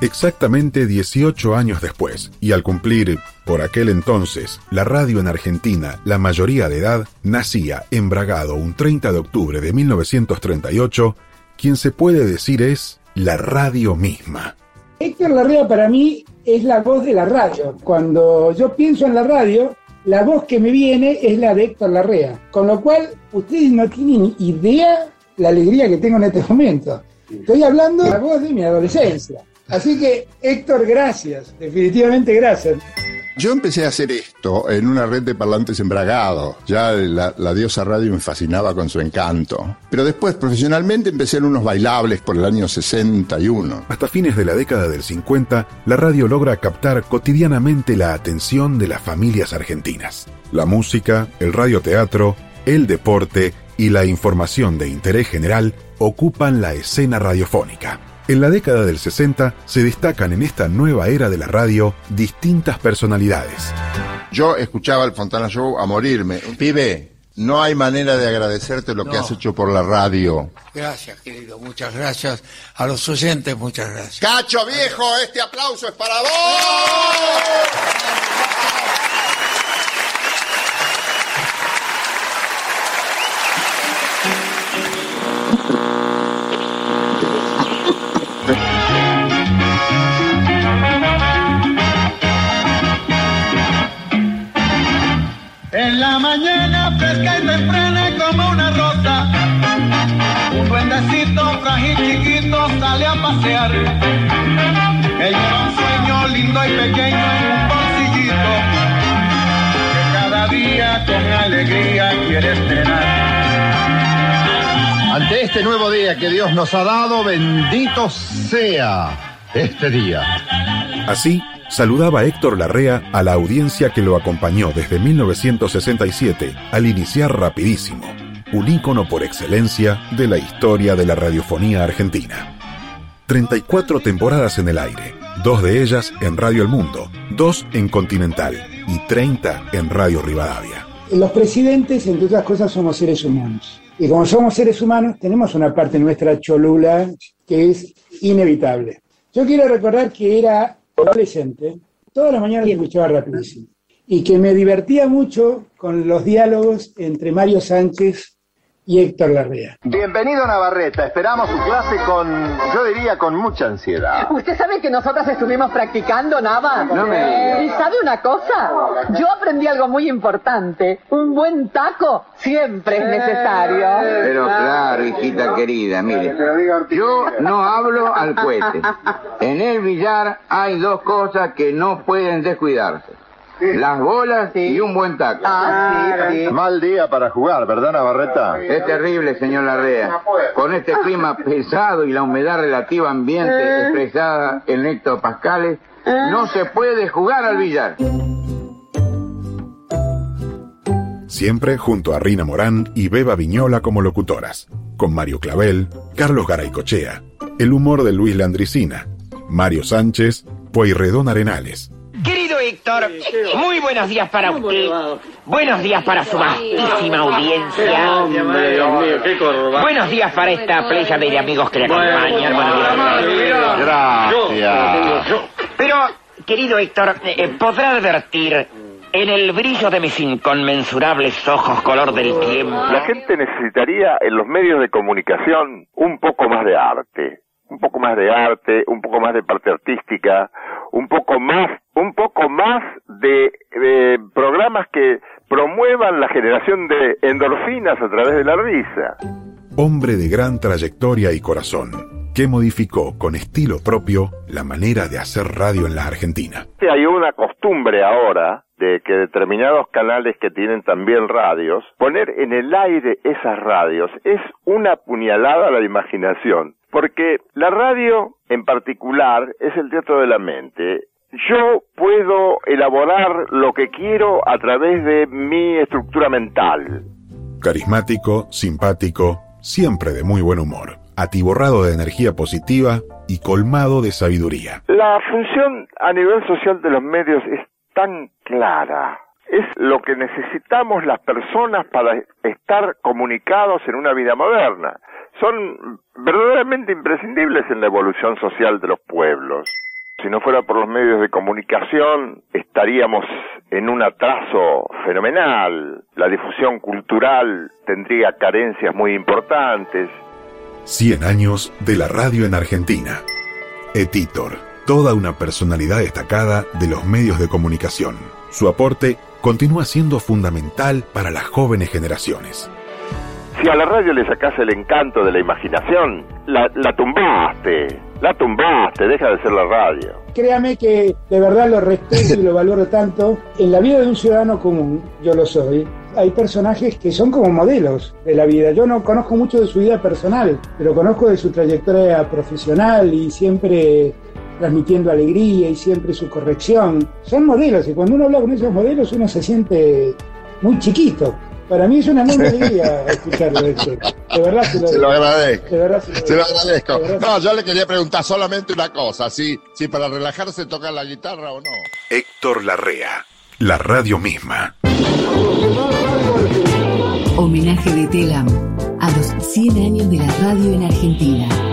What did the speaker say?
Exactamente 18 años después, y al cumplir, por aquel entonces, la radio en Argentina, la mayoría de edad, nacía en Bragado un 30 de octubre de 1938, quien se puede decir es la radio misma. Héctor Larrea para mí es la voz de la radio. Cuando yo pienso en la radio, la voz que me viene es la de Héctor Larrea. Con lo cual, ustedes no tienen idea la alegría que tengo en este momento. Estoy hablando de la voz de mi adolescencia. Así que, Héctor, gracias, definitivamente gracias. Yo empecé a hacer esto en una red de parlantes embragados. Ya la, la, diosa radio me fascinaba con su encanto. Pero después, profesionalmente, empecé en unos bailables por el año 61. Hasta fines de la década del 50, la radio logra captar cotidianamente la atención de las familias argentinas. La música, el radioteatro, el deporte y la información de interés general ocupan la escena radiofónica. En la década del 60 se destacan en esta nueva era de la radio distintas personalidades. Yo escuchaba el Fontana Show a morirme. Pibe, no hay manera de agradecerte lo No. que has hecho por la radio. Gracias, querido, muchas gracias. A los oyentes, muchas gracias. Cacho viejo, este aplauso es para vos. La mañana fresca y temprana como una rosa, un duendecito frágil chiquito sale a pasear. Él lleva un sueño lindo y pequeño en un bolsillito, que cada día con alegría quiere estrenar. Ante este nuevo día que Dios nos ha dado, bendito sea este día. Así, saludaba Héctor Larrea a la audiencia que lo acompañó desde 1967 al iniciar Rapidísimo, un ícono por excelencia de la historia de la radiofonía argentina. 34 temporadas en el aire, dos de ellas en Radio El Mundo, dos en Continental y 30 en Radio Rivadavia. Los presidentes, entre otras cosas, somos seres humanos. Y como somos seres humanos, tenemos una parte nuestra cholula que es inevitable. Yo quiero recordar que era adolescente, todas las mañanas escuchaba rapidísimo. Y que me divertía mucho con los diálogos entre Mario Sánchez y Héctor Larrea. Bienvenido Navarreta, esperamos su clase con, yo diría, con mucha ansiedad. ¿Usted sabe que nosotras estuvimos practicando, Nava? No me. ¿Y sabe una cosa? Yo aprendí algo muy importante. Un buen taco siempre es necesario. Hijita querida, mire, yo no hablo al cohete. En el billar hay dos cosas que no pueden descuidarse. Las bolas y un buen taco. Ah, sí, sí. Mal día para jugar, ¿verdad Navarreta? Es terrible, señor Larrea. Con este clima pesado y la humedad relativa ambiente expresada en hectopascales, no se puede jugar al billar. Siempre junto a Rina Morán y Beba Viñola como locutoras, con Mario Clavel, Carlos Garaycochea, el humor de Luis Landricina, Mario Sánchez, Pueyrredón Arenales, Querido Héctor, muy buenos días para usted. Buenos días para su vastísima audiencia. Buenos días para esta playa de amigos que le acompañan. Gracias. Pero, querido Héctor, eh, podrá advertir en el brillo de mis inconmensurables ojos color del tiempo. La gente necesitaría en los medios de comunicación un poco más de arte, un poco más de arte, un poco más de parte artística, un poco más, un poco más de, de programas que promuevan la generación de endorfinas a través de la risa. hombre de gran trayectoria y corazón, que modificó con estilo propio la manera de hacer radio en la Argentina. Hay una costumbre ahora de que determinados canales que tienen también radios, poner en el aire esas radios es una puñalada a la imaginación, porque la radio en particular es el teatro de la mente. Yo puedo elaborar lo que quiero a través de mi estructura mental. Carismático, simpático, siempre de muy buen humor, atiborrado de energía positiva y colmado de sabiduría. La función a nivel social de los medios es tan clara. Es lo que necesitamos las personas para estar comunicados en una vida moderna. Son verdaderamente imprescindibles en la evolución social de los pueblos. Si no fuera por los medios de comunicación, estaríamos en un atraso fenomenal. La difusión cultural tendría carencias muy importantes. 100 años de la radio en Argentina. Editor, toda una personalidad destacada de los medios de comunicación. Su aporte continúa siendo fundamental para las jóvenes generaciones. Si a la radio le sacas el encanto de la imaginación, la, la tumbaste, la tumbaste, deja de ser la radio. Créame que de verdad lo respeto y lo valoro tanto. En la vida de un ciudadano común, yo lo soy, hay personajes que son como modelos de la vida. Yo no conozco mucho de su vida personal, pero conozco de su trayectoria profesional y siempre transmitiendo alegría y siempre su corrección. Son modelos y cuando uno habla con esos modelos uno se siente muy chiquito. Para mí es una enorme alegría escucharlo. Esto. De verdad se lo, Se lo agradezco. De verdad se lo, Se lo agradezco. Verdad. No, yo le quería preguntar solamente una cosa, si, si para relajarse toca la guitarra o no. Héctor Larrea, la radio misma. Homenaje de Telam a los 100 años de la radio en Argentina.